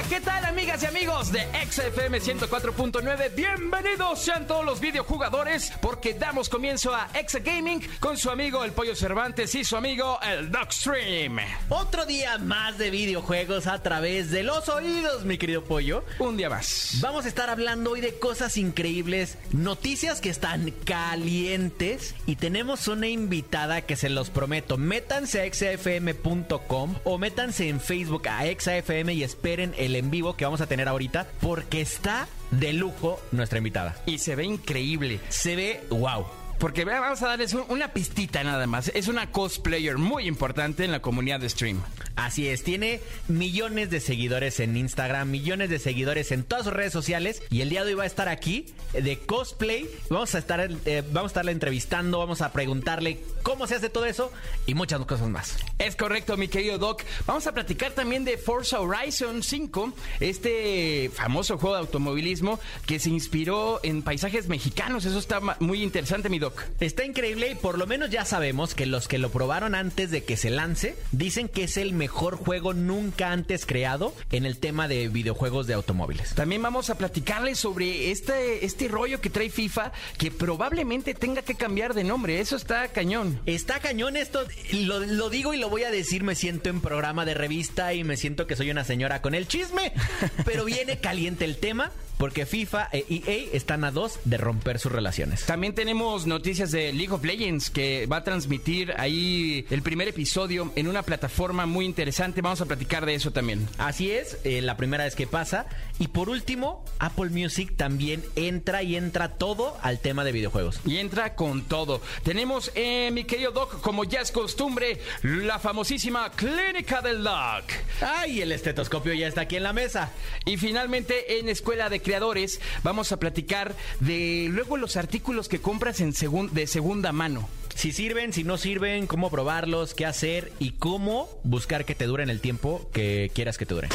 hola, ¿qué tal amigas y amigos de XFM 104.9? Bienvenidos sean todos los videojugadores porque damos comienzo a Exa Gaming con su amigo el Pollo Cervantes y su amigo el Dogstream. Otro día más de videojuegos a través de los oídos, mi querido pollo. Un día más. Vamos a estar hablando hoy de cosas increíbles, noticias que están calientes y tenemos una invitada que se los prometo. Métanse a xfm.com o métanse en Facebook a xfm y esperen el en vivo que vamos a tener ahorita porque está de lujo nuestra invitada. Y se ve increíble. Se ve wow. Porque vamos a darles un- una pistita nada más. Es una cosplayer muy importante en la comunidad de stream. Así es, tiene millones de seguidores en Instagram, millones de seguidores en todas sus redes sociales y el día de hoy va a estar aquí eh, de cosplay. Vamos a estar, eh, vamos a estarla entrevistando, vamos a preguntarle cómo se hace todo eso y muchas cosas más. Es correcto, mi querido Doc. Vamos a platicar también de Forza Horizon 5, este famoso juego de automovilismo que se inspiró en paisajes mexicanos. Eso está muy interesante, mi Doc. Está increíble y por lo menos ya sabemos que los que lo probaron antes de que se lance dicen que es el mejor juego nunca antes creado en el tema de videojuegos de automóviles. También vamos a platicarles sobre este, este rollo que trae FIFA que probablemente tenga que cambiar de nombre. Eso está cañón. Está cañón esto, lo, lo digo y lo voy a decir, me siento en programa de revista y me siento que soy una señora con el chisme, pero viene caliente el tema porque FIFA e EA están a dos de romper sus relaciones. También tenemos noticias de League of Legends que va a transmitir ahí el primer episodio en una plataforma muy interesante. Vamos a platicar de eso también. Así es, eh, la primera vez que pasa. Y por último, Apple Music también entra y entra todo al tema de videojuegos. Y entra con todo. Tenemos, eh, mi querido Doc, como ya es costumbre, la famosísima Clínica del Doc. ¡Ay! El estetoscopio ya está aquí en la mesa. Y finalmente, en Escuela de Creadores, vamos a platicar de luego los artículos que compras en segun- de segunda mano. Si sirven, si no sirven, cómo probarlos, qué hacer y cómo buscar que te duren el tiempo que quieras que te duren.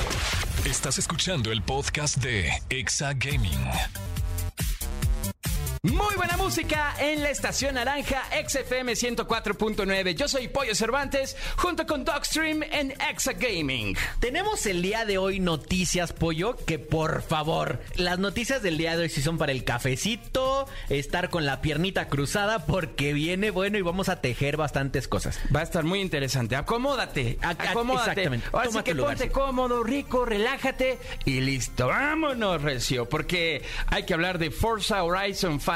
Estás escuchando el podcast de Exa Gaming. Muy buena música en la estación naranja XFM 104.9. Yo soy Pollo Cervantes junto con Dogstream en Exa Gaming. Tenemos el día de hoy noticias, pollo, que por favor, las noticias del día de hoy sí son para el cafecito, estar con la piernita cruzada, porque viene bueno y vamos a tejer bastantes cosas. Va a estar muy interesante. Acomódate. Acomódate. exactamente. Ahora sí que lugar, ponte sí. cómodo, rico, relájate y listo. Vámonos, Recio. Porque hay que hablar de Forza Horizon 5.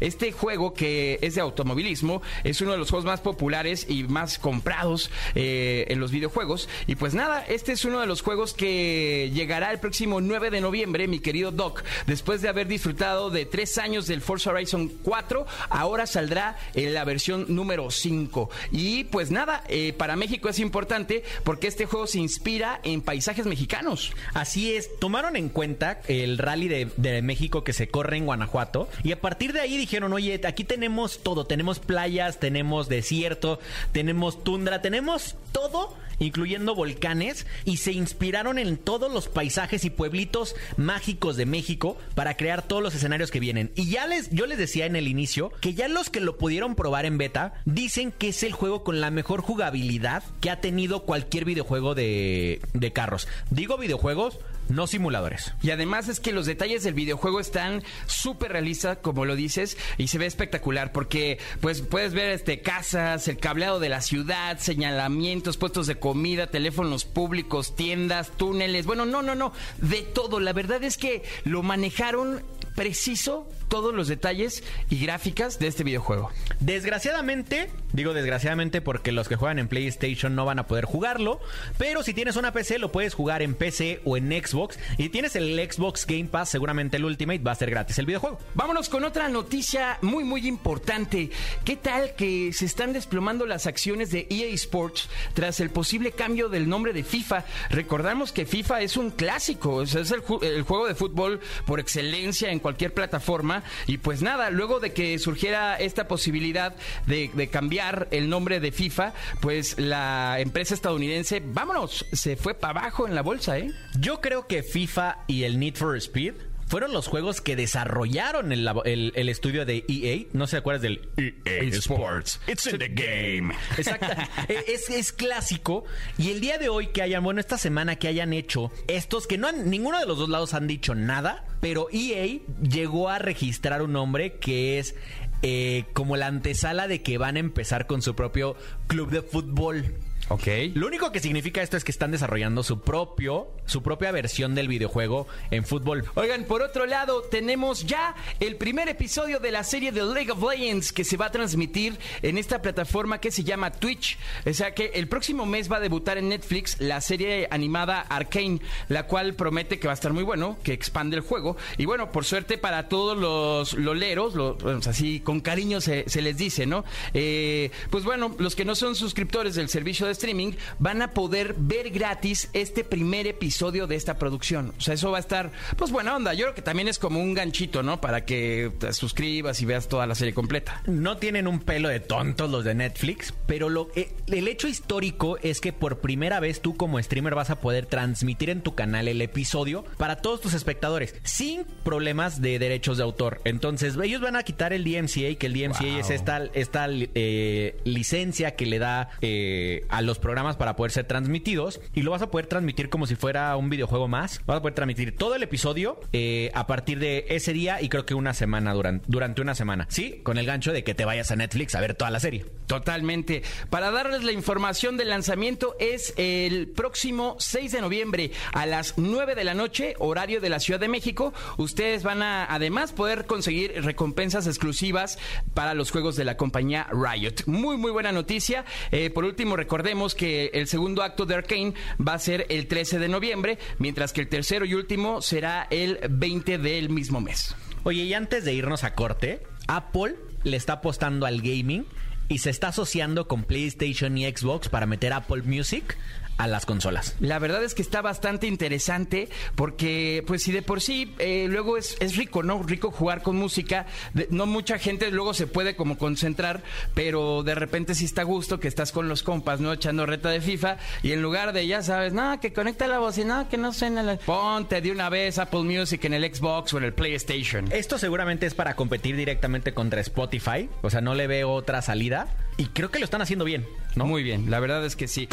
Este juego que es de automovilismo es uno de los juegos más populares y más comprados eh, en los videojuegos. Y pues nada, este es uno de los juegos que llegará el próximo 9 de noviembre, mi querido Doc. Después de haber disfrutado de tres años del Forza Horizon 4, ahora saldrá en la versión número 5. Y pues nada, eh, para México es importante porque este juego se inspira en paisajes mexicanos. Así es, tomaron en cuenta el rally de, de México que se corre en Guanajuato y a partir de ahí dijeron, oye, aquí tenemos todo, tenemos playas, tenemos desierto, tenemos tundra, tenemos todo, incluyendo volcanes, y se inspiraron en todos los paisajes y pueblitos mágicos de México para crear todos los escenarios que vienen. Y ya les, yo les decía en el inicio que ya los que lo pudieron probar en beta dicen que es el juego con la mejor jugabilidad que ha tenido cualquier videojuego de, de carros. Digo videojuegos, no simuladores. Y además es que los detalles del videojuego están súper realistas, como lo dices, y se ve espectacular porque pues puedes ver este casas, el cableado de la ciudad, señalamientos, puestos de comida, teléfonos públicos, tiendas, túneles. Bueno, no, no, no, de todo. La verdad es que lo manejaron preciso todos los detalles y gráficas de este videojuego. Desgraciadamente, digo desgraciadamente porque los que juegan en PlayStation no van a poder jugarlo, pero si tienes una PC lo puedes jugar en PC o en Xbox y tienes el Xbox Game Pass, seguramente el Ultimate va a ser gratis el videojuego. Vámonos con otra noticia muy muy importante. ¿Qué tal que se están desplomando las acciones de EA Sports tras el posible cambio del nombre de FIFA? Recordamos que FIFA es un clásico, es el, el juego de fútbol por excelencia en cualquier plataforma y pues nada, luego de que surgiera esta posibilidad de, de cambiar el nombre de FIFA, pues la empresa estadounidense, vámonos, se fue para abajo en la bolsa, ¿eh? Yo creo que FIFA y el Need for Speed fueron los juegos que desarrollaron el, el- el estudio de EA. No se acuerdas del EA Sports. It's in the game. Exacto. Eh, es, es clásico. Y el día de hoy que hayan, bueno, esta semana que hayan hecho estos, que no han, ninguno de los dos lados han dicho nada, pero EA llegó a registrar un nombre que es eh, como la antesala de que van a empezar con su propio club de fútbol. Ok. Lo único que significa esto es que están desarrollando su propio, su propia versión del videojuego en fútbol. Oigan, por otro lado, tenemos ya el primer episodio de la serie de League of Legends que se va a transmitir en esta plataforma que se llama Twitch. O sea que el próximo mes va a debutar en Netflix la serie animada Arcane, la cual promete que va a estar muy bueno, que expande el juego. Y bueno, por suerte para todos los loleros, pues así con cariño se, se les dice, ¿no? Eh, pues bueno, los que no son suscriptores del servicio de streaming van a poder ver gratis este primer episodio de esta producción. O sea, eso va a estar, pues buena onda. Yo creo que también es como un ganchito, ¿no? Para que te suscribas y veas toda la serie completa. No tienen un pelo de tontos los de Netflix, pero lo, eh, el hecho histórico es que por primera vez tú como streamer vas a poder transmitir en tu canal el episodio para todos tus espectadores sin problemas de derechos de autor. Entonces ellos van a quitar el DMCA, que el DMCA es esta, esta eh, licencia que le da eh, a los programas para poder ser transmitidos y lo vas a poder transmitir como si fuera un videojuego más. Vas a poder transmitir todo el episodio eh, a partir de ese día y creo que una semana durante, durante una semana. Sí, con el gancho de que te vayas a Netflix a ver toda la serie. Totalmente. Para darles la información del lanzamiento es el próximo 6 de noviembre a las 9 de la noche, horario de la Ciudad de México. Ustedes van a además poder conseguir recompensas exclusivas para los juegos de la compañía Riot. Muy, muy buena noticia. Eh, por último, recordemos que el segundo acto de Arkane va a ser el 13 de noviembre, mientras que el tercero y último será el 20 del mismo mes. Oye, y antes de irnos a corte, Apple le está apostando al gaming y se está asociando con PlayStation y Xbox para meter Apple Music a las consolas. La verdad es que está bastante interesante porque, pues, si de por sí eh, luego es, es rico, ¿no? Rico jugar con música. De- no mucha gente luego se puede como concentrar, pero de repente sí está a gusto que estás con los compas, ¿no? Echando reta de FIFA y en lugar de, ya sabes, no, que conecta la bocina, que no suena la... Ponte de una vez Apple Music en el Xbox o en el PlayStation. Esto seguramente es para competir directamente contra Spotify, o sea, no le veo otra salida y creo que lo están haciendo bien, ¿no? Muy bien, la verdad es que sí.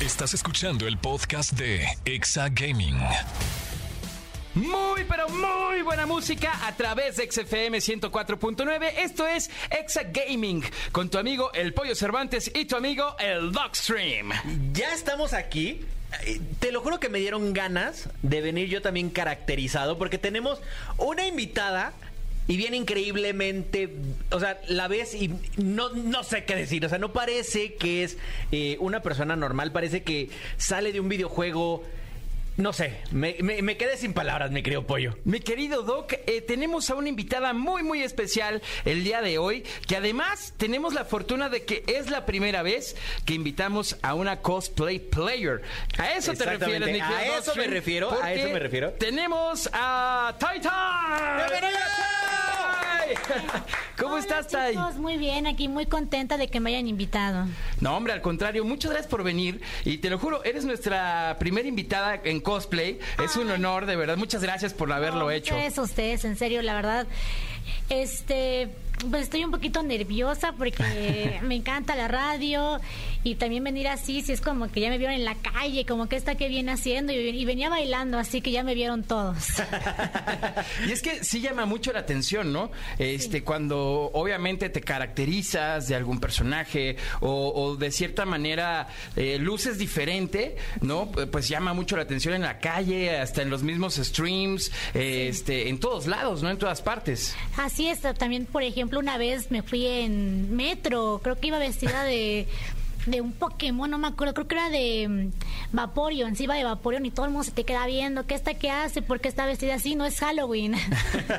Estás escuchando el podcast de Exa Gaming. Muy, pero muy buena música a través de XFM 104.9. Esto es Exa Gaming con tu amigo El Pollo Cervantes y tu amigo El Dogstream. Ya estamos aquí. Eh, Te lo juro que me dieron ganas de venir yo también caracterizado porque tenemos una invitada y viene increíblemente, o sea, la ves y no, no sé qué decir, o sea, no parece que es eh, una persona normal, parece que sale de un videojuego, no sé, me, me- me quedé sin palabras, mi querido pollo. Mi querido Doc, eh, tenemos a una invitada muy, muy especial el día de hoy, que además tenemos la fortuna de que es la primera vez que invitamos a una cosplay player. A eso te refieres, mi a querido eso me refiero, a eso me refiero. Tenemos a Titan. ¿Cómo Hola, estás, Tai? chicos, muy bien, aquí muy contenta de que me hayan invitado. No, hombre, al contrario, muchas gracias por venir. Y te lo juro, eres nuestra primera invitada en cosplay. Es un honor, de verdad. Muchas gracias por haberlo No, hecho. Ustedes, ustedes, en serio, la verdad. Este, Pues estoy un poquito nerviosa porque me encanta la radio y también venir así, si es como que ya me vieron en la calle, como que esta que viene haciendo y, y venía bailando, así que ya me vieron todos. y es que sí llama mucho la atención, ¿no? Este, cuando obviamente te caracterizas de algún personaje o, o de cierta manera eh, luces diferente, ¿no? Pues llama mucho la atención en la calle, hasta en los mismos streams, eh, este, en todos lados, ¿no? En todas partes. Así es, también, por ejemplo, una vez me fui en metro, creo que iba vestida de de un Pokémon, no me acuerdo, creo que era de mm, Vaporeon, sí iba de Vaporeon y todo el mundo se te queda viendo, ¿qué está que hace? ¿Por qué está vestida así? No es Halloween.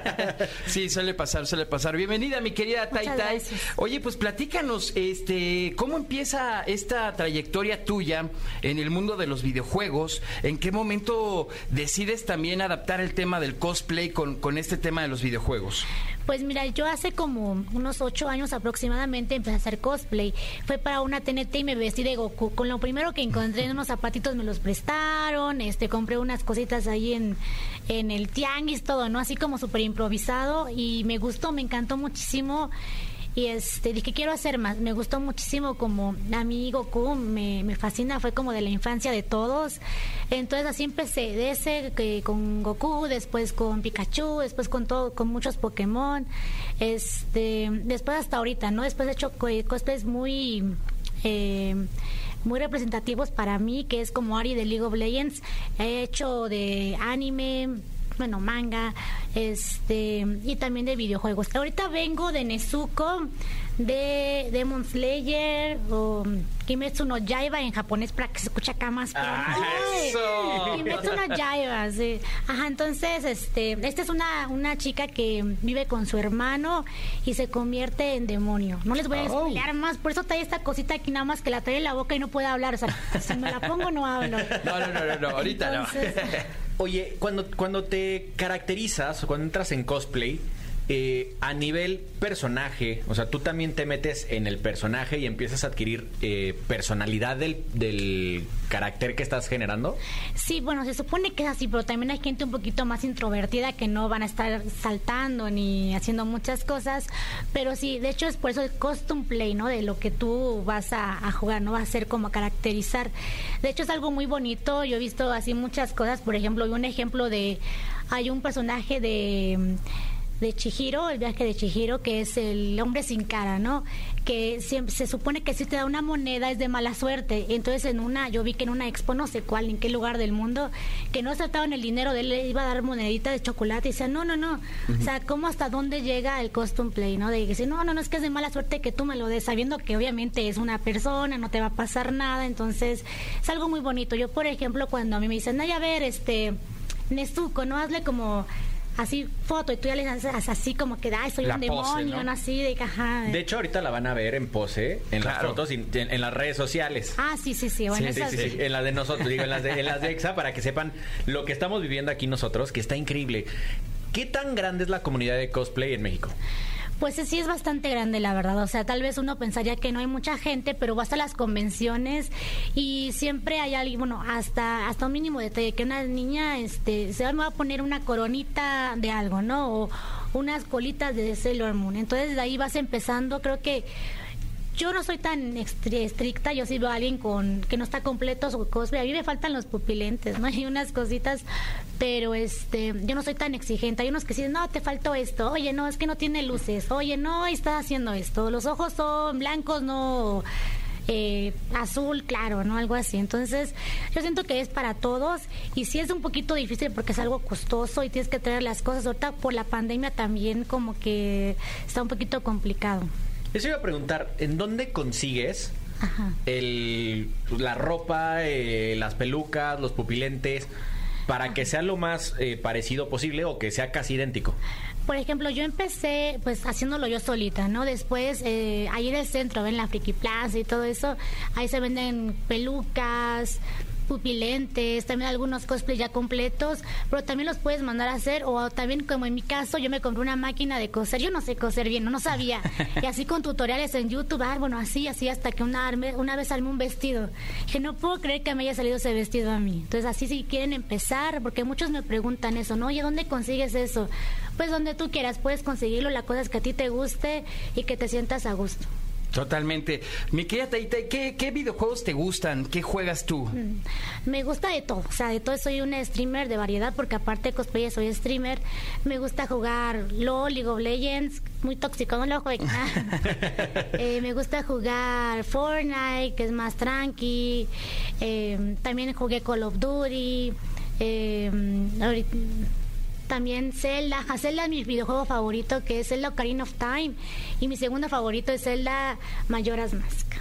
sí, suele pasar, suele pasar. Bienvenida, mi querida Tai Tai. Oye, pues platícanos, este, ¿cómo empieza esta trayectoria tuya en el mundo de los videojuegos? ¿En qué momento decides también adaptar el tema del cosplay con, con este tema de los videojuegos? Pues mira, yo hace como unos ocho años aproximadamente empecé a hacer cosplay. Fue para una TNT y me vestí de Goku. Con lo primero que encontré, en unos zapatitos me los prestaron, este, compré unas cositas ahí en, en el tianguis, todo, ¿no? Así como súper improvisado y me gustó, me encantó muchísimo y este dije quiero hacer más me gustó muchísimo como a mí Goku me, me fascina fue como de la infancia de todos. Entonces así empecé de ese que con Goku después con Pikachu después con todo con muchos Pokémon. Este después hasta ahorita no después he hecho cosplays muy eh, muy representativos para mí, que es como Ari de League of Legends. He hecho de anime, bueno, manga, este, y también de videojuegos. Ahorita vengo de Nezuko, de Demon Slayer o Kimetsu no Yaiba en japonés para que se escuche acá más ah, Kimetsu no Yaiba, sí. Ajá, entonces, este, esta es una, una chica que vive con su hermano y se convierte en demonio. No les voy a oh. explicar más, por eso trae esta cosita aquí nada más que la trae en la boca y no puede hablar. O sea, si me la pongo no hablo. No, no, no, no, ahorita no. Oye, cuando, cuando te caracterizas, cuando entras en cosplay, eh, a nivel personaje, o sea, tú también te metes en el personaje y empiezas a adquirir eh, personalidad del, del, carácter que estás generando. Sí, bueno, se supone que es así, pero también hay gente un poquito más introvertida que no van a estar saltando ni haciendo muchas cosas, pero sí, de hecho es por eso el custom play, ¿no? De lo que tú vas a, a jugar, no va a ser como caracterizar. De hecho es algo muy bonito, yo he visto así muchas cosas, por ejemplo, un ejemplo de, hay un personaje de de Chihiro, el viaje de Chihiro, que es el hombre sin cara, ¿no? Que siempre, se supone que si te da una moneda es de mala suerte. Entonces en una, yo vi que en una expo, no sé cuál, en qué lugar del mundo, que no trataban el dinero de él, le iba a dar monedita de chocolate y decía, no, no, no. O sea, ¿cómo hasta dónde llega el custom play, no? De decir, no, no, no, es que es de mala suerte que tú me lo des, sabiendo que obviamente es una persona, no te va a pasar nada. Entonces, es algo muy bonito. Yo, por ejemplo, cuando a mí me dicen, ay, a ver, este, Nezuko, ¿no? Hazle como así foto y tú ya le haces así como que, ay, soy un demonio, ¿no? Así de caja. De hecho, ahorita la van a ver en pose, en las fotos, en, en, las redes sociales. Ah, sí, sí, sí. Bueno, sí, sí, sí, En las de nosotros, digo, en las de, en las de EXA, para que sepan lo que estamos viviendo aquí nosotros, que está increíble. ¿Qué tan grande es la comunidad de cosplay en México? Pues sí es bastante grande, la verdad. O sea, tal vez uno pensaría que no hay mucha gente, pero vas a las convenciones y siempre hay alguien, bueno, hasta hasta un mínimo detalle, que una niña este, se va a poner una coronita de algo, ¿no? O unas colitas de Sailor Moon. Entonces de ahí vas empezando, creo que yo no soy tan estricta, yo veo a alguien con que no está completo su cosplay. A mí me faltan los pupilentes, ¿no? Hay unas cositas, pero este, yo no soy tan exigente. Hay unos que dicen, no, te faltó esto. Oye, no, es que no tiene luces. Oye, no, está haciendo esto. Los ojos son blancos, no. Eh, azul, claro, ¿no? Algo así. Entonces, yo siento que es para todos y sí es un poquito difícil porque es algo costoso y tienes que traer las cosas. Ahorita por la pandemia también como que está un poquito complicado. Eso iba a preguntar, ¿en dónde consigues El, la ropa, eh, las pelucas, los pupilentes, para que sea lo más eh, parecido posible o que sea casi idéntico? Por ejemplo, yo empecé pues haciéndolo yo solita, ¿no? Después, eh, ahí del centro, ven la Friki Plaza y todo eso, ahí se venden pelucas, pupilentes, también algunos cosplays ya completos, pero también los puedes mandar a hacer o también como en mi caso yo me compré una máquina de coser, yo no sé coser bien, no, no sabía, y así con tutoriales en YouTube, ah, bueno, así, así hasta que una, arme- una vez armé un vestido, que no puedo creer que me haya salido ese vestido a mí. Entonces así si quieren empezar, porque muchos me preguntan eso, ¿no? Oye, ¿dónde consigues eso? Pues donde tú quieras, puedes conseguirlo, la cosa es que a ti te guste y que te sientas a gusto. Totalmente. Mi querida Taita, ¿qué, ¿qué videojuegos te gustan? ¿Qué juegas tú? Me gusta de todo, o sea, de todo soy una streamer de variedad porque aparte de cosplay soy streamer. Me gusta jugar LOL, League of Legends, muy tóxico, no lo juego. Eh, me gusta jugar Fortnite, que es más tranqui. Eh, también jugué Call of Duty. Eh, ahorita- también Zelda, Zelda es mi videojuego favorito, que es Zelda Ocarina of Time. Y mi segundo favorito es Zelda Majora's Mask.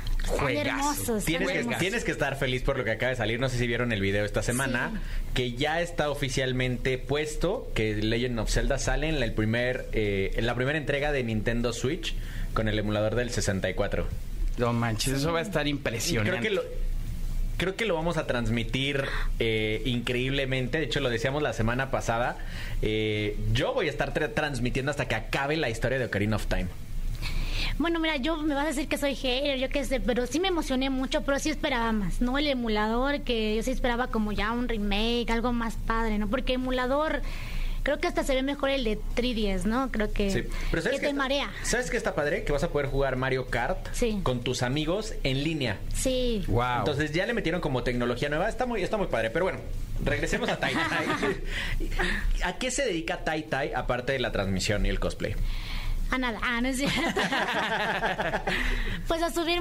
Hermosos. Tienes que, hermosos. tienes que estar feliz por lo que acaba de salir. No sé si vieron el video esta semana. Que ya está oficialmente puesto que Legend of Zelda sale en la, el primer, eh, en la primera entrega de Nintendo Switch con el emulador del 64. No manches, eso va a estar impresionante. creo que lo, creo que lo vamos a transmitir eh, increíblemente. De hecho, lo decíamos la semana pasada. Eh, yo voy a estar tra- transmitiendo hasta que acabe la historia de Ocarina of Time. Bueno, mira, yo me vas a decir que soy hater, yo qué sé, pero sí me emocioné mucho, pero sí esperaba más, ¿no? El emulador, que yo sí esperaba como ya un remake, algo más padre, ¿no? Porque emulador, creo que hasta se ve mejor el de 3DS, ¿no? Creo que, Sí. Pero que ¿sabes te marea. ¿Sabes qué está padre? Que vas a poder jugar Mario Kart Sí. con tus amigos en línea. Sí. Wow. Entonces ya le metieron como tecnología nueva. Está muy, está muy padre. Pero bueno, regresemos a Tai Tai. ¿A qué se dedica Tai Tai aparte de la transmisión y el cosplay? A nada, ah, no es cierto. pues a subir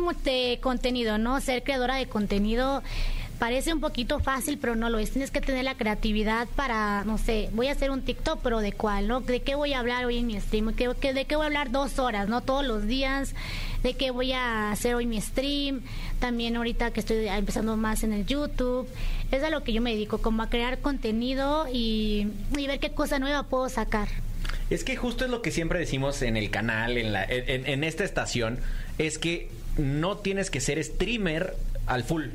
contenido, ¿no? Ser creadora de contenido parece un poquito fácil, pero no lo es. Tienes que tener la creatividad para, no sé, voy a hacer un TikTok, pero ¿de cuál, no? ¿De qué voy a hablar hoy en mi stream? ¿Qué, qué- ¿De qué voy a hablar dos horas, no? Todos los días. ¿De qué voy a hacer hoy mi stream? También ahorita que estoy empezando más en el YouTube. Es a lo que yo me dedico, como a crear contenido y, y ver qué cosa nueva puedo sacar. Es que justo es lo que siempre decimos en el canal, en, la, en, en esta estación, es que no tienes que ser streamer al full.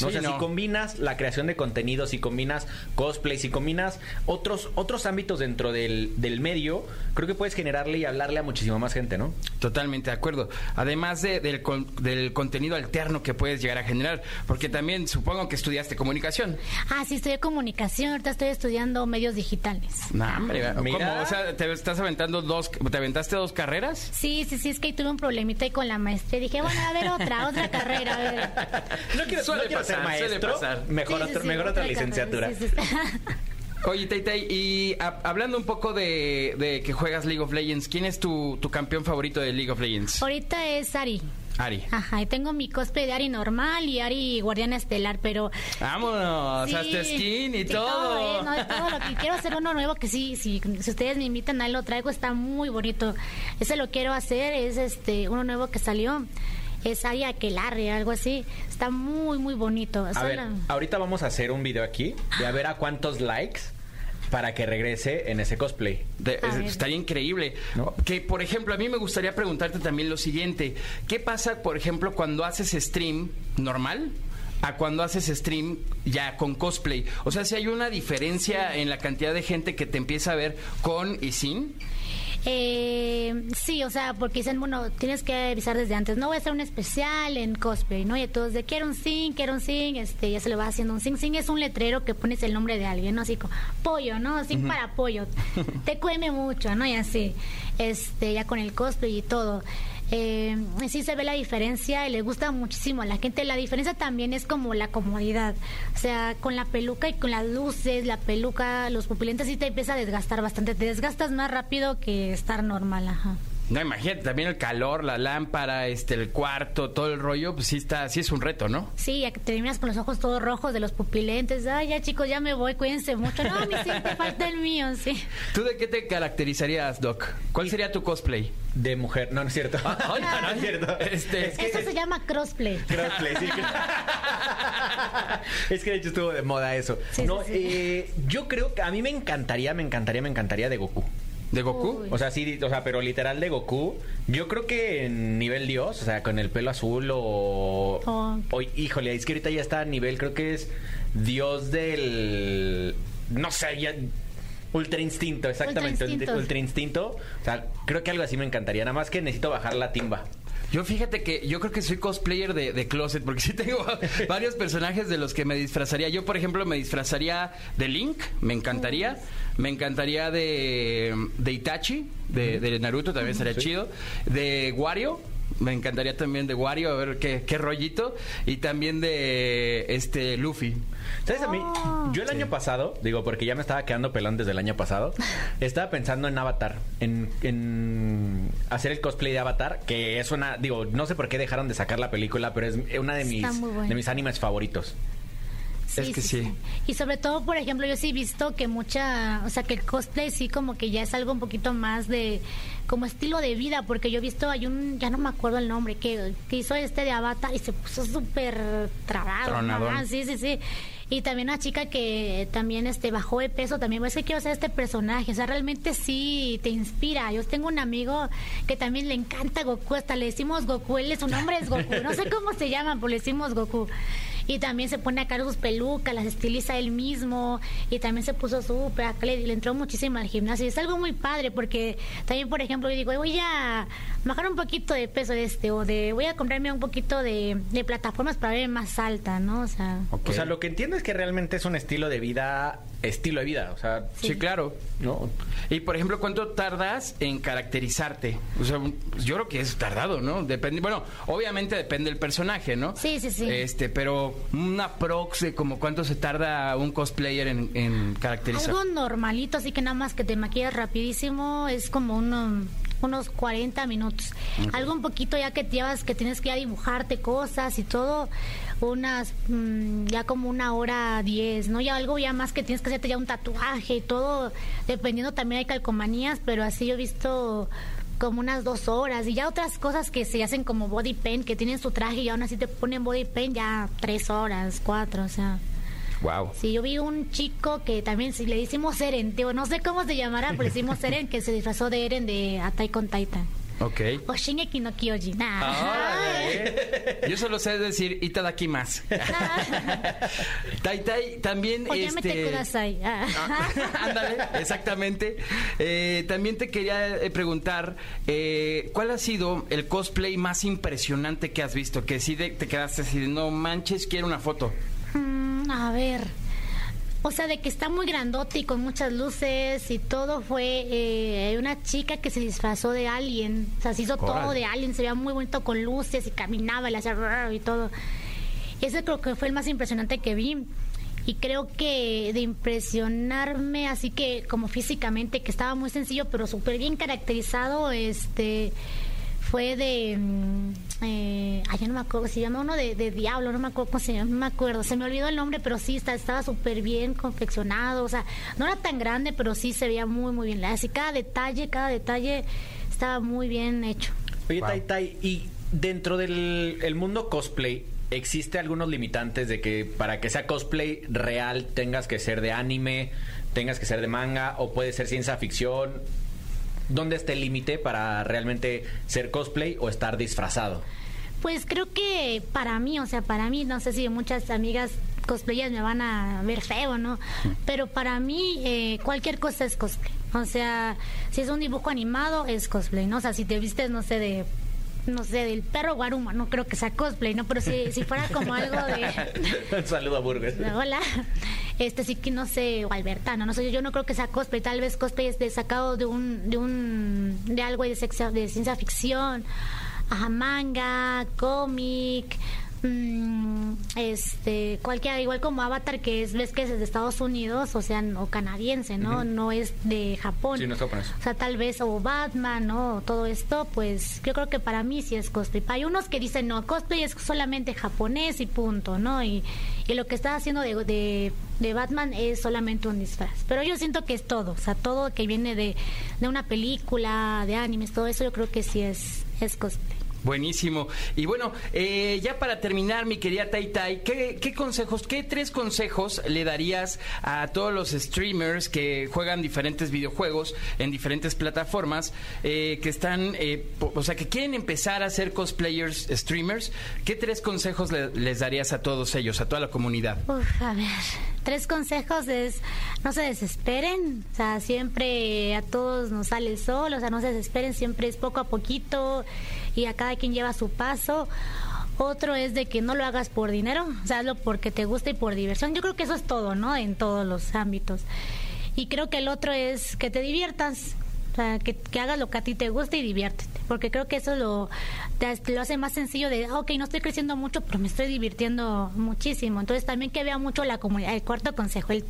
¿No? Sí, o sea, no. si combinas la creación de contenido, si combinas cosplay, si combinas otros, otros ámbitos dentro del, del medio, creo que puedes generarle y hablarle a muchísima más gente, ¿no? Totalmente de acuerdo. Además de- del, con- del contenido alterno que puedes llegar a generar, porque también supongo que estudiaste comunicación. Ah, sí, estudié comunicación, ahorita estoy estudiando medios digitales. No, hombre, ¿cómo? Mira. O sea, ¿te estás aventando dos, te aventaste dos carreras? Sí, sí, sí, es que ahí tuve un problemita ahí con la maestra. y Dije, bueno, a ver, otra, otra carrera, a ver. No quiero, Suele no quiero ser maestro, mejor, otro- sí, mejor otra licenciatura. Oye, Taitay, y a- hablando un poco de, de que juegas League of Legends, ¿quién es tu, tu campeón favorito de League of Legends? Ahorita es Ari. Ari. Ajá, y tengo mi cosplay de Ari normal y Ari guardiana estelar, pero... Vámonos, Sí, hasta skin y sí, todo. eh, no, de todo lo que quiero hacer uno nuevo que sí, sí, si ustedes me invitan ahí lo traigo, está muy bonito. Ese lo quiero hacer, es este uno nuevo que salió. Es Ari Aquelarre, algo así. Está muy, muy bonito. A ver, ahorita vamos a hacer un video aquí de a ver a cuántos likes para que regrese en ese cosplay. De- estaría increíble. ¿No? Que, por ejemplo, a mí me gustaría preguntarte también lo siguiente. ¿Qué pasa, por ejemplo, cuando haces stream normal? A cuando haces stream ya con cosplay. O sea, si hay una diferencia en la cantidad de gente que te empieza a ver con y sin. Eh, sí, o sea, porque dicen, bueno, tienes que avisar desde antes. No voy a hacer un especial en cosplay, ¿no? Y todos de quiero un sing, quiero un sing, este, ya se le va haciendo un sing. Sing es un letrero que pones el nombre de alguien, ¿no? Así como pollo, ¿no? Sing para pollo. Te cueme mucho, ¿no? Y así, este, ya con el cosplay y todo. Eh, sí se ve la diferencia y le gusta muchísimo a la gente. La diferencia también es como la comodidad. O sea, con la peluca y con las luces, la peluca, los pupilentes sí te empieza a desgastar bastante. Te desgastas más rápido que estar normal, ajá. No, imagínate, también el calor, la lámpara, este, el cuarto, todo el rollo, pues sí está, sí es un reto, ¿no? Sí, ya que terminas con los ojos todos rojos de los pupilentes. Ay, ya chicos, ya me voy, cuídense mucho. No, mi sí, te falta el mío, sí. ¿Tú de qué te caracterizarías, Doc? ¿Cuál sería tu cosplay? De mujer, no, no es cierto. Ay, no, no es cierto. Este, es que, Eso se llama crossplay. Crossplay, sí. es que de hecho estuvo de moda eso. Sí, no, sí, sí. eh, yo creo que a mí me encantaría, me encantaría, me encantaría de Goku. ¿De Goku? Uy. O sea, sí, o sea, pero literal de Goku. Yo creo que en nivel Dios, o sea, con el pelo azul o. Oh. o- híjole, es que ahorita ya está a nivel, creo que es dios del. No sé, ya. Ultra instinto, exactamente. Ultra instinto. Ultra instinto. O sea, creo que algo así me encantaría. Nada más que necesito bajar la timba. Yo fíjate que yo creo que soy cosplayer de, de closet porque sí tengo varios personajes de los que me disfrazaría. Yo, por ejemplo, me disfrazaría de Link, me encantaría. Me encantaría de, de Itachi, de, de Naruto, también estaría chido. De Wario. Me encantaría también de Wario, a ver qué, qué rollito. Y también de este Luffy. ¿Sabes a mí? Yo el año pasado, digo, porque ya me estaba quedando pelón desde el año pasado, estaba pensando en Avatar, en, en hacer el cosplay de Avatar, que es una, digo, no sé por qué dejaron de sacar la película, pero es una de mis, de mis animes favoritos. Es que sí. Y sobre todo, por ejemplo, yo sí he visto que mucha, o sea, que el cosplay sí como que ya es algo un poquito más de, como estilo de vida, porque yo he visto, hay un, ya no me acuerdo el nombre, que, que hizo este de Avatar y se puso súper trabado. ¿no? Ah, Sí, sí, sí. Y también una chica que también este bajó de peso, también es que quiero ser este personaje, o sea, realmente sí te inspira. Yo tengo un amigo que también le encanta Goku, hasta le decimos Goku, él su nombre es Goku, no sé cómo se llama, pero le decimos Goku. Y también se pone acá sus pelucas, las estiliza él mismo. Y también se puso súper le, le entró muchísimo al gimnasio. Y es algo muy padre porque también, por ejemplo, yo digo, voy a bajar un poquito de peso de este o de voy a comprarme un poquito de, de plataformas para verme más alta, ¿no? O sea, O sea, lo que entiendo es que realmente es un estilo de vida, estilo de vida, o sea, Sí, claro. ¿no? Y por ejemplo, ¿cuánto tardas en caracterizarte? O sea, yo creo que es tardado, ¿no? Depende, bueno, obviamente depende del personaje, ¿no? Sí, sí, sí. Este, pero una prox de como cuánto se tarda un cosplayer en, en caracterizar. Algo normalito, así que nada más que te maquillas rapidísimo, es como uno- unos 40 minutos. Algo un poquito ya que te llevas, que tienes que dibujarte cosas y todo, unas, mm, ya como una hora 10, ¿no? Ya algo ya más que tienes que hacerte ya un tatuaje y todo, dependiendo también hay calcomanías, pero así yo he visto como unas dos horas y ya otras cosas que se hacen como body paint, que tienen su traje y aún así te ponen body paint ya tres horas, cuatro, o sea... Wow. Sí, yo vi un chico que también si le hicimos Eren, digo, no sé cómo se llamará, pero le hicimos Eren que se disfrazó de Eren de Attack on Titan. Ok. O Shingeki no Kyojin. Órale. Yo solo sé decir itadakimasu. Tai Tai también O llámete este Kudasai. Ah. Ándale, exactamente. Eh, también te quería eh, preguntar, eh, ¿cuál ha sido el cosplay más impresionante que has visto? Que sí de- te quedaste así, no manches, quiero una foto. Mm, a ver. O sea, de que está muy grandote y con muchas luces y todo fue eh, una chica que se disfrazó de alien. O sea, se hizo todo de alien, se veía muy bonito con luces y caminaba y le hacía y todo. Ese creo que fue el más impresionante que vi. Y creo que de impresionarme, así que como físicamente, que estaba muy sencillo, pero súper bien caracterizado, este fue de mm, eh, ay, ya no me acuerdo se llama uno de, de diablo no me acuerdo cómo se llama no me acuerdo se me olvidó el nombre pero sí está, estaba súper bien confeccionado o sea no era tan grande pero sí se veía muy muy bien. Así cada detalle cada detalle estaba muy bien hecho. Oye, Tai Tai, y dentro del el mundo cosplay, ¿existe algunos limitantes de que para que sea cosplay real tengas que ser de anime, tengas que ser de manga o puede ser ciencia ficción? ¿Dónde está el límite para realmente ser cosplay o estar disfrazado? Pues creo que para mí, o sea, para mí, no sé si muchas amigas cosplayers me van a ver feo, ¿no? Pero para mí eh, cualquier cosa es cosplay. O sea, si es un dibujo animado, es cosplay, ¿no? O sea, si te vistes, no sé, de no sé, del perro guaruma, no creo que sea cosplay, ¿no? Pero si, si fuera como algo de... Saludo a Burgos. Hola. Este sí que no sé, o Albertano, no sé, yo no creo que sea cosplay, tal vez cosplay es de sacado de un, de un, de algo de, sexo- de ciencia ficción, ajá, manga, cómic, este, cualquiera, igual como Avatar que es, ves que es de Estados Unidos, o sea, o canadiense, ¿no? No es de Japón. Sí, no es japonés. O sea, tal vez, o Batman, ¿no? Todo esto, pues yo creo que para mí sí es cosplay. Hay unos que dicen, no, cosplay es solamente japonés y punto, ¿no? Y, y lo que está haciendo de, de, de Batman es solamente un disfraz. Pero yo siento que es todo, o sea, todo que viene de, de una película, de animes, todo eso yo creo que sí es, es cosplay. Buenísimo. Y bueno, eh, ya para terminar, mi querida Tai Tai, ¿qué, qué consejos, qué tres consejos le darías a todos los streamers que juegan diferentes videojuegos en diferentes plataformas, eh, que están, eh, o sea, que quieren empezar a ser cosplayers, streamers? ¿Qué tres consejos le- les darías a todos ellos, a toda la comunidad? A ver, tres consejos es no se desesperen, o sea, siempre a todos nos sale el sol, o sea, no se desesperen, siempre es poco a poquito y a cada quien lleva su paso. Otro es de que no lo hagas por dinero, o sea, hazlo porque te gusta y por diversión. Yo creo que eso es todo, ¿no? En todos los ámbitos. Y creo que el otro es que te diviertas. O sea, que, que hagas lo que a ti te guste y diviértete. Porque creo que eso lo, te- lo hace más sencillo de, "Ah, ok, no estoy creciendo mucho, pero me estoy divirtiendo muchísimo. Entonces también que vea mucho la comunidad. El cuarto consejo, el,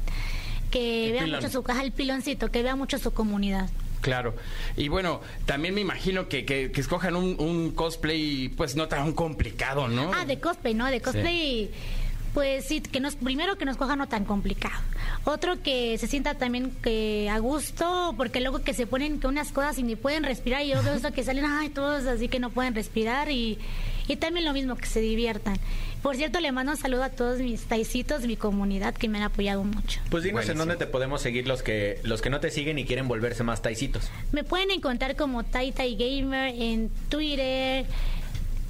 que vea pilón. mucho su caja, el piloncito, que vea mucho su comunidad. Claro. Y bueno, también me imagino que, que- que escojan un, un cosplay, pues no tan complicado, ¿no? Ah, de cosplay, ¿no? De cosplay, pues sí, que nos, primero que nos coja no tan complicado. Otro que se sienta también que a gusto, porque luego que se ponen que unas cosas y ni pueden respirar, y yo veo eso que salen, ay, todos así que no pueden respirar, y, y también lo mismo, que se diviertan. Por cierto, le mando un saludo a todos mis taicitos, mi comunidad, que me han apoyado mucho. Pues dinos en dónde te podemos seguir los que los que no te siguen y quieren volverse más taicitos. Me pueden encontrar como Tai Tai Gamer en Twitter,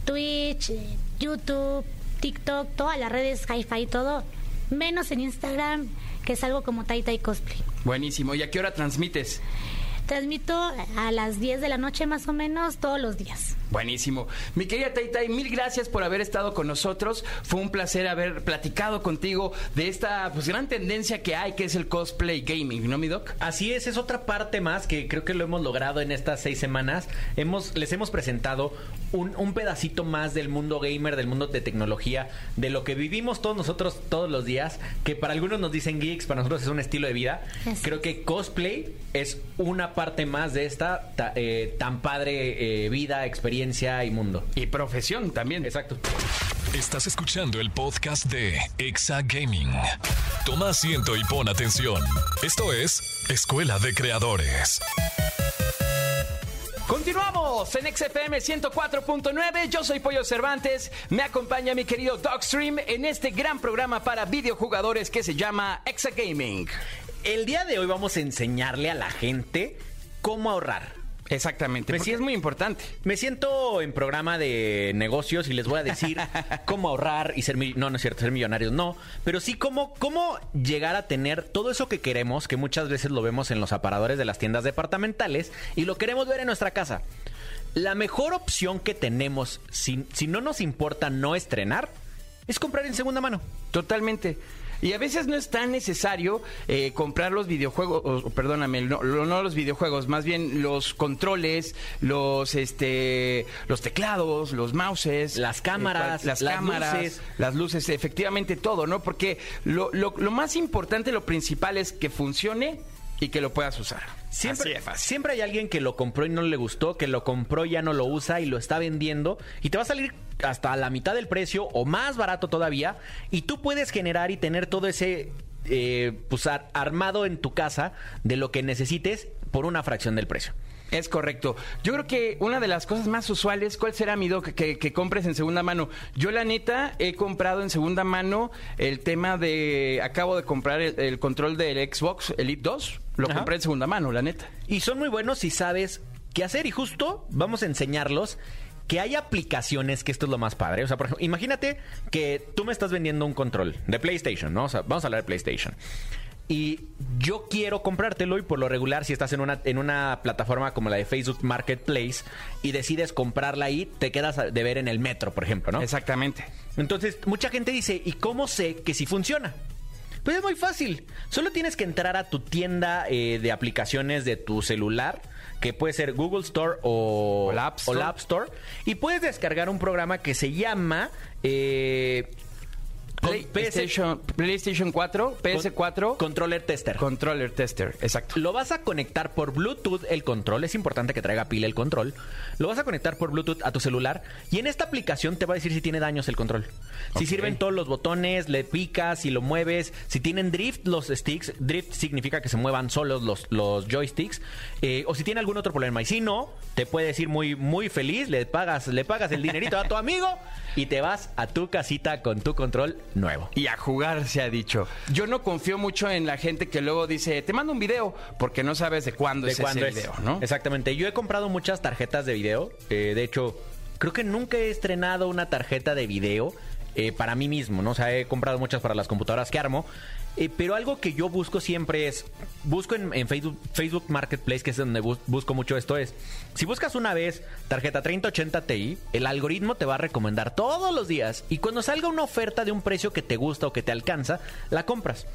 Twitch, YouTube, TikTok, todas las redes hi-fi, todo, menos en Instagram, que es algo como Tai Tai Cosplay. Buenísimo. ¿Y a qué hora transmites? Transmito a las 10 de la noche más o menos todos los días. Buenísimo. Mi querida Taitai, mil gracias por haber estado con nosotros. Fue un placer haber platicado contigo de esta pues, gran tendencia que hay, que es el cosplay gaming, ¿no, mi doc? Así es, es otra parte más que creo que lo hemos logrado en estas seis semanas. Hemos, les hemos presentado un, un pedacito más del mundo gamer, del mundo de tecnología, de lo que vivimos todos nosotros todos los días, que para algunos nos dicen geeks, para nosotros es un estilo de vida. Creo que cosplay es una parte más de esta ta- eh, tan padre eh, vida, experiencia y mundo. Y profesión también. Exacto. Estás escuchando el podcast de Exa Gaming. Toma asiento y pon atención. Esto es Escuela de Creadores. Continuamos en XFM 104.9. Yo soy Pollo Cervantes. Me acompaña mi querido Dogstream en este gran programa para videojugadores que se llama Exa Gaming. El día de hoy vamos a enseñarle a la gente cómo ahorrar. Exactamente, Me porque siento- es muy importante. Me siento en programa de negocios y les voy a decir cómo ahorrar y ser no, no es cierto, ser millonarios, no, pero sí cómo, cómo llegar a tener todo eso que queremos, que muchas veces lo vemos en los aparadores de las tiendas departamentales y lo queremos ver en nuestra casa. La mejor opción que tenemos, si, si no nos importa no estrenar, es comprar en segunda mano. Totalmente. Y a veces no es tan necesario eh, comprar los videojuegos, o, perdóname, no, lo- no los videojuegos, más bien los controles, los este, los teclados, los mouses, Las cámaras, las, las cámaras, luces. las luces, efectivamente todo, ¿no? Porque lo, lo- lo más importante, lo principal es que funcione y que lo puedas usar. Así Siempre, de fácil. siempre hay alguien que lo compró y no le gustó, que lo compró y ya no lo usa y lo está vendiendo y te va a salir hasta la mitad del precio o más barato todavía y tú puedes generar y tener todo ese eh, pues, ar- armado en tu casa de lo que necesites por una fracción del precio. Es correcto. Yo creo que una de las cosas más usuales, ¿cuál será mi doc? Que, que compres en segunda mano. Yo la neta he comprado en segunda mano el tema de, acabo de comprar el, el control del Xbox Elite 2. Lo Ajá. compré en segunda mano, la neta. Y son muy buenos si sabes qué hacer. Y justo vamos a enseñarlos que hay aplicaciones, que esto es lo más padre. O sea, por ejemplo, imagínate que tú me estás vendiendo un control de PlayStation, ¿no? O sea, vamos a hablar de PlayStation. Y yo quiero comprártelo y por lo regular si estás en una, en una plataforma como la de Facebook Marketplace y decides comprarla ahí, te quedas de ver en el metro, por ejemplo, ¿no? Exactamente. Entonces, mucha gente dice, ¿y cómo sé que sí funciona? Pues es muy fácil. Solo tienes que entrar a tu tienda eh, de aplicaciones de tu celular, que puede ser Google Store o, O la App Store. o la App Store, y puedes descargar un programa que se llama eh, PlayStation, PlayStation 4, PS4, Controller tester. Controller Tester, exacto. Lo vas a conectar por Bluetooth el control. Es importante que traiga pila el control. Lo vas a conectar por Bluetooth a tu celular. Y en esta aplicación te va a decir si tiene daños el control. Si sirven todos los botones, le picas, si lo mueves. Si tienen drift los sticks. Drift significa que se muevan solos los, los joysticks. eh, o si tiene algún otro problema. Y si no, te puede decir muy, muy feliz. Le pagas, le pagas el dinerito a tu amigo. Y te vas a tu casita con tu control nuevo. Y a jugar se ha dicho. Yo no confío mucho en la gente que luego dice, te mando un video, porque no sabes de cuándo de es cuándo ese es. video, ¿no? Exactamente. Yo he comprado muchas tarjetas de video. eh, de hecho, creo que nunca he estrenado una tarjeta de video eh, para mí mismo, ¿no? O sea, he comprado muchas para las computadoras que armo. Eh, pero algo que yo busco siempre es, busco en, Facebook, Marketplace, que es donde bus- busco mucho esto, es, si buscas una vez tarjeta 3080 Ti, el algoritmo te va a recomendar todos los días y cuando salga una oferta de un precio que te gusta o que te alcanza, la compras.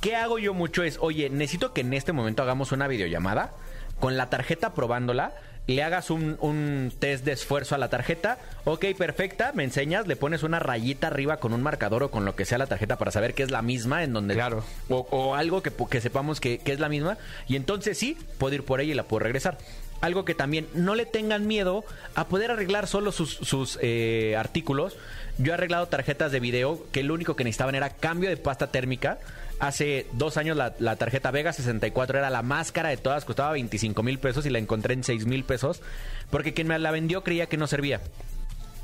¿Qué hago yo mucho? Es, oye, necesito que en este momento hagamos una videollamada con la tarjeta probándola. Le hagas un, un test de esfuerzo a la tarjeta. Ok, perfecta. Me enseñas, le pones una rayita arriba con un marcador o con lo que sea la tarjeta para saber que es la misma en donde. Claro. O, o algo que, que sepamos que, que es la misma. Y entonces sí, puedo ir por ella y la puedo regresar. Algo que también no le tengan miedo a poder arreglar solo sus, sus eh, artículos. Yo he arreglado tarjetas de video que lo único que necesitaban era cambio de pasta térmica. Hace dos años la, tarjeta Vega 64 era la más cara de todas, costaba 25 mil pesos y la encontré en 6 mil pesos porque quien me la vendió creía que no servía.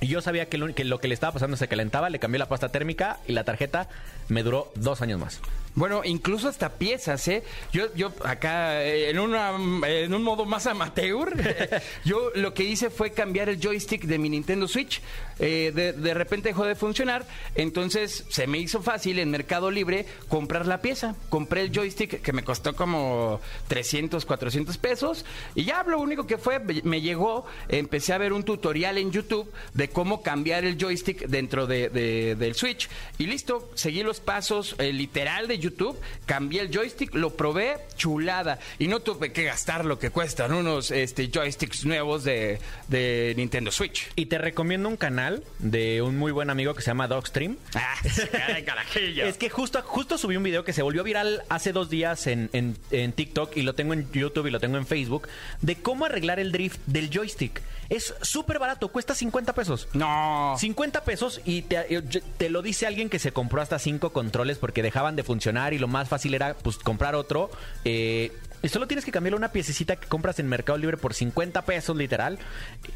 Y yo sabía que lo, que lo que le estaba pasando se calentaba, le cambié la pasta térmica y la tarjeta me duró dos años más. Bueno, incluso hasta piezas, ¿eh? Yo, yo acá, eh, en, una, en un modo más amateur, yo lo que hice fue cambiar el joystick de mi Nintendo Switch. Eh, de, de repente dejó de funcionar, entonces se me hizo fácil en Mercado Libre comprar la pieza. Compré el joystick que me costó como 300, 400 pesos y ya lo único que fue, me llegó, empecé a ver un tutorial en YouTube de cómo cambiar el joystick dentro de, de- del Switch y listo, seguí los pasos eh, literal de YouTube, cambié el joystick, lo probé, chulada y no tuve que gastar lo que cuestan unos este, joysticks nuevos de, de Nintendo Switch. Y te recomiendo un canal de un muy buen amigo que se llama Dogstream. Ah, caray, carajillo. Es que justo, justo subí un video que se volvió viral hace dos días en, en- en TikTok y lo tengo en YouTube y lo tengo en Facebook de cómo arreglar el drift del joystick. Es súper barato, cuesta 50 pesos. No. 50 pesos y te, te lo dice alguien que se compró hasta cinco controles porque dejaban de funcionar y lo más fácil era pues comprar otro. Eh, y solo tienes que cambiarle una piececita que compras en Mercado Libre por 50 pesos literal,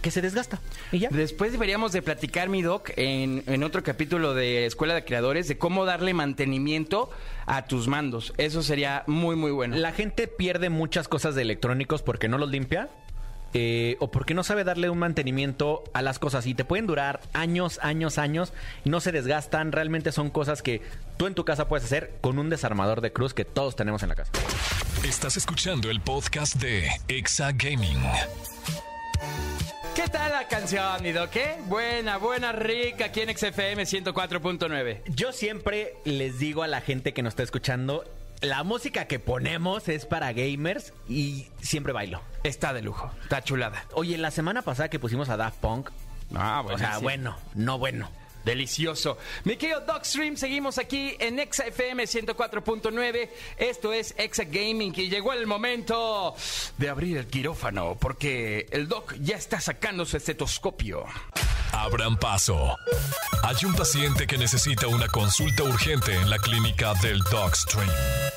que se desgasta. Y ya. Después deberíamos de platicar, mi doc, en, en otro capítulo de Escuela de Creadores, de cómo darle mantenimiento a tus mandos. Eso sería muy, muy bueno. La gente pierde muchas cosas de electrónicos porque no los limpia. Eh, o porque no sabe darle un mantenimiento a las cosas y te pueden durar años, años, años y no se desgastan. Realmente son cosas que tú en tu casa puedes hacer con un desarmador de cruz que todos tenemos en la casa. Estás escuchando el podcast de Exa Gaming. ¿Qué tal la canción, mi doc? ¿Qué? Buena, buena, rica, aquí en XFM 104.9. Yo siempre les digo a la gente que nos está escuchando, la música que ponemos es para gamers y siempre bailo. Está de lujo, está chulada. Oye, la semana pasada que pusimos a Daft Punk, Ah, o sea, bueno, no bueno. Delicioso. Mi querido Dogstream, seguimos aquí en Exa FM 104.9. Esto es Exa Gaming y llegó el momento de abrir el quirófano porque el Doc ya está sacando su estetoscopio. Abran paso. Hay un paciente que necesita una consulta urgente en la clínica del Dogstream.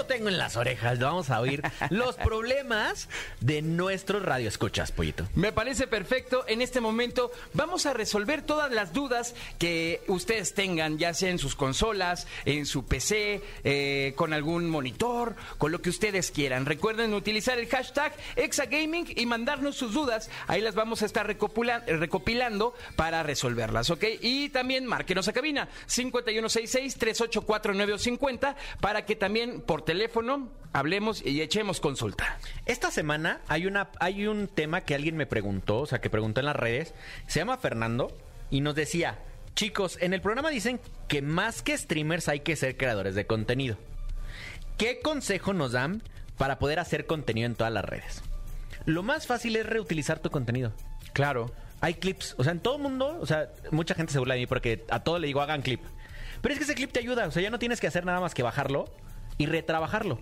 Lo tengo en las orejas, vamos a oír los problemas de nuestros radioescuchas, pollito. Me parece perfecto. En este momento vamos a resolver todas las dudas que ustedes tengan, ya sea en sus consolas, en su PC, eh, con algún monitor, con lo que ustedes quieran. Recuerden utilizar el hashtag Exagaming y mandarnos sus dudas. Ahí las vamos a estar recopila- recopilando para resolverlas, ¿ok? Y también márquenos a cabina 5166-384950 para que también por teléfono hablemos y echemos consulta. Esta semana hay una hay un tema que alguien me preguntó, o sea, que preguntó en las redes. Se llama Fernando y nos decía, chicos, en el programa dicen que más que streamers hay que ser creadores de contenido. ¿Qué consejo nos dan para poder hacer contenido en todas las redes? Lo más fácil es reutilizar tu contenido. Claro. Hay clips, o sea, en todo el mundo, o sea, mucha gente se burla de mí porque a todo le digo hagan clip. Pero es que ese clip te ayuda, o sea, ya no tienes que hacer nada más que bajarlo y retrabajarlo.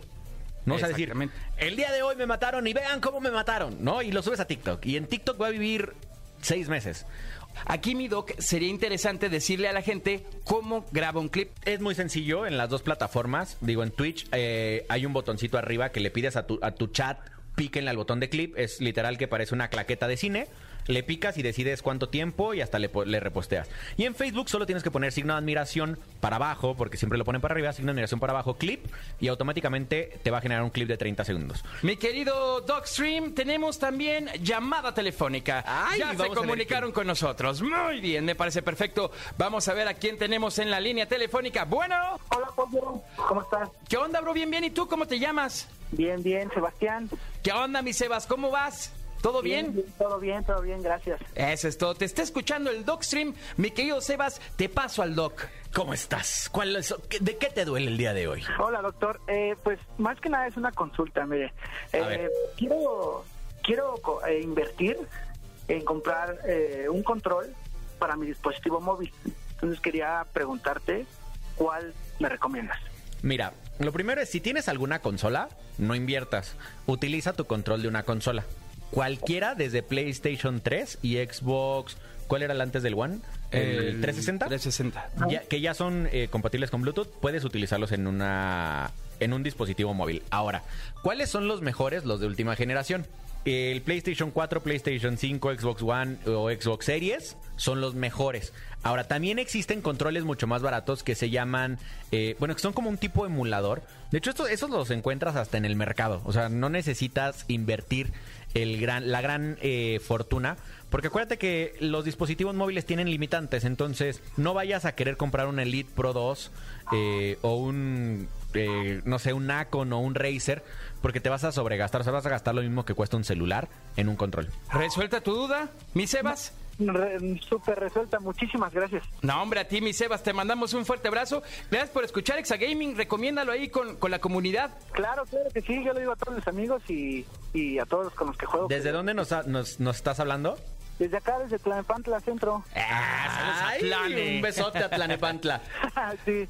¿no? O sea, decir, el día de hoy me mataron y vean cómo me mataron, ¿no? Y lo subes a TikTok. Y en TikTok va a vivir seis meses. Aquí, mi doc, sería interesante decirle a la gente cómo graba un clip. Es muy sencillo en las dos plataformas. Digo, en Twitch eh, hay un botoncito arriba que le pides a tu, a tu chat, píquenle al botón de clip. Es literal que parece una claqueta de cine. Le picas y decides cuánto tiempo y hasta le, po- le reposteas. Y en Facebook solo tienes que poner signo de admiración para abajo, porque siempre lo ponen para arriba, signo de admiración para abajo, clip, y automáticamente te va a generar un clip de 30 segundos. Mi querido Docstream, tenemos también llamada telefónica. Ay, ya se comunicaron con nosotros. Muy bien, me parece perfecto. Vamos a ver a quién tenemos en la línea telefónica. Bueno, Hola, Pollo. ¿Cómo estás? ¿qué onda, bro? Bien, bien. ¿Y tú cómo te llamas? Bien, bien, Sebastián. ¿Qué onda, mi Sebas? ¿Cómo vas? ¿Todo bien? Todo bien, todo bien, gracias. Eso es todo. Te está escuchando el Docstream. Mi querido Sebas, te paso al Doc. ¿Cómo estás? ¿Cuál es- ¿De qué te duele el día de hoy? Hola, doctor. Eh, pues más que nada es una consulta, mire. Eh, quiero quiero eh, invertir en comprar eh, un control para mi dispositivo móvil. Entonces quería preguntarte cuál me recomiendas. Mira, lo primero es si tienes alguna consola, no inviertas. Utiliza tu control de una consola. Cualquiera desde PlayStation 3 y Xbox. ¿Cuál era el antes del One? ¿El 360? 360. Ya- que ya son eh, compatibles con Bluetooth, puedes utilizarlos en una en un dispositivo móvil. Ahora, ¿cuáles son los mejores, los de última generación? El PlayStation 4, PlayStation 5, Xbox One o Xbox Series son los mejores. Ahora, también existen controles mucho más baratos que se llaman, eh, bueno, que son como un tipo emulador. De hecho, estos, esos los encuentras hasta en el mercado. O sea, no necesitas invertir el gran, la gran eh, fortuna. Porque acuérdate que los dispositivos móviles tienen limitantes. Entonces, no vayas a querer comprar un Elite Pro 2 eh, o un, eh, no sé, un Acon o un Razer. Porque te vas a sobregastar. O sea, vas a gastar lo mismo que cuesta un celular en un control. ¿Resuelta tu duda, mi Sebas? Re- Súper resuelta, muchísimas gracias. No, hombre, a ti, mi Sebas, te mandamos un fuerte abrazo. Gracias por escuchar Exagaming. Recomiéndalo ahí con, con la comunidad. Claro, claro que sí, yo lo digo a todos mis amigos y, y a todos con los que juego. ¿Desde dónde nos, ha- nos, nos estás hablando? Desde acá, desde Tlanepantla Centro. Ay, Tlane. un besote a Tlanepantla. sí.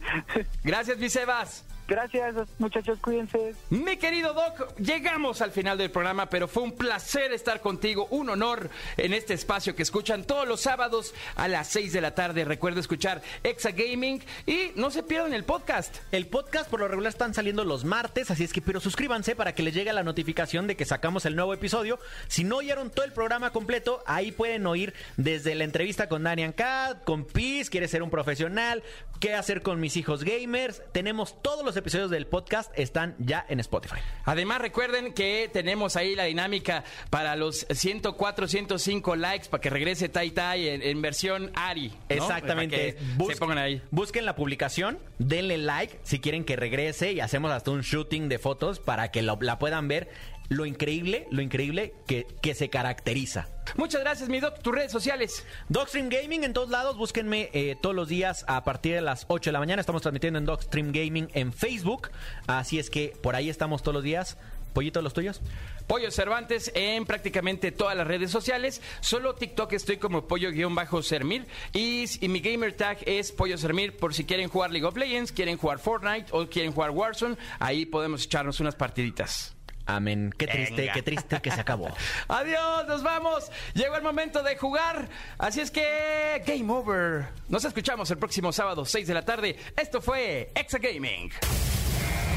Gracias, mi Sebas. Gracias, muchachos, cuídense. Mi querido Doc, llegamos al final del programa, pero fue un placer estar contigo, un honor en este espacio que escuchan todos los sábados a las 6 de la tarde. Recuerda escuchar Exa Gaming y no se pierdan el podcast. El podcast por lo regular están saliendo los martes, así es que pero suscríbanse para que les llegue la notificación de que sacamos el nuevo episodio. Si no oyeron todo el programa completo, ahí pueden oír desde la entrevista con Darian Cat, con Piz, quiere ser un profesional, qué hacer con mis hijos gamers. Tenemos todos los episodios del podcast, están ya en Spotify. Además, recuerden que tenemos ahí la dinámica para los 104, 105 likes para que regrese Tai Tai en, en versión Ari. ¿no? Exactamente. Para que Bus- se pongan ahí. Busquen la publicación, denle like si quieren que regrese y hacemos hasta un shooting de fotos para que lo- la puedan ver. Lo increíble, lo increíble que, que se caracteriza. Muchas gracias, mi Doc. Tus redes sociales. Dogstream Gaming en todos lados, búsquenme eh, todos los días a partir de las 8 de la mañana. Estamos transmitiendo en Dogstream Gaming en Facebook. Así es que por ahí estamos todos los días. Pollito, los tuyos. Pollo Cervantes en prácticamente todas las redes sociales. Solo TikTok estoy como pollo-sermir. Y, y mi gamer tag es pollo sermir por si quieren jugar League of Legends, quieren jugar Fortnite o quieren jugar Warzone. Ahí podemos echarnos unas partiditas. Amén. Qué triste, Venga. qué triste que se acabó. Adiós, nos vamos. Llegó el momento de jugar. Así es que, game over. Nos escuchamos el próximo sábado, 6 de la tarde. Esto fue Exa Gaming.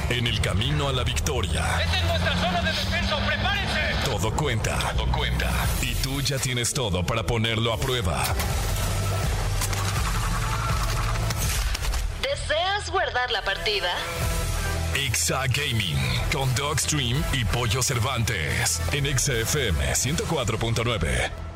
En el camino a la victoria, ¡Esta es nuestra zona de defensa! ¡Prepárense! todo cuenta. Todo cuenta. Y tú ya tienes todo para ponerlo a prueba. ¿Deseas guardar la partida? Exa Gaming con Dogstream y Pollo Cervantes en XFM 104.9.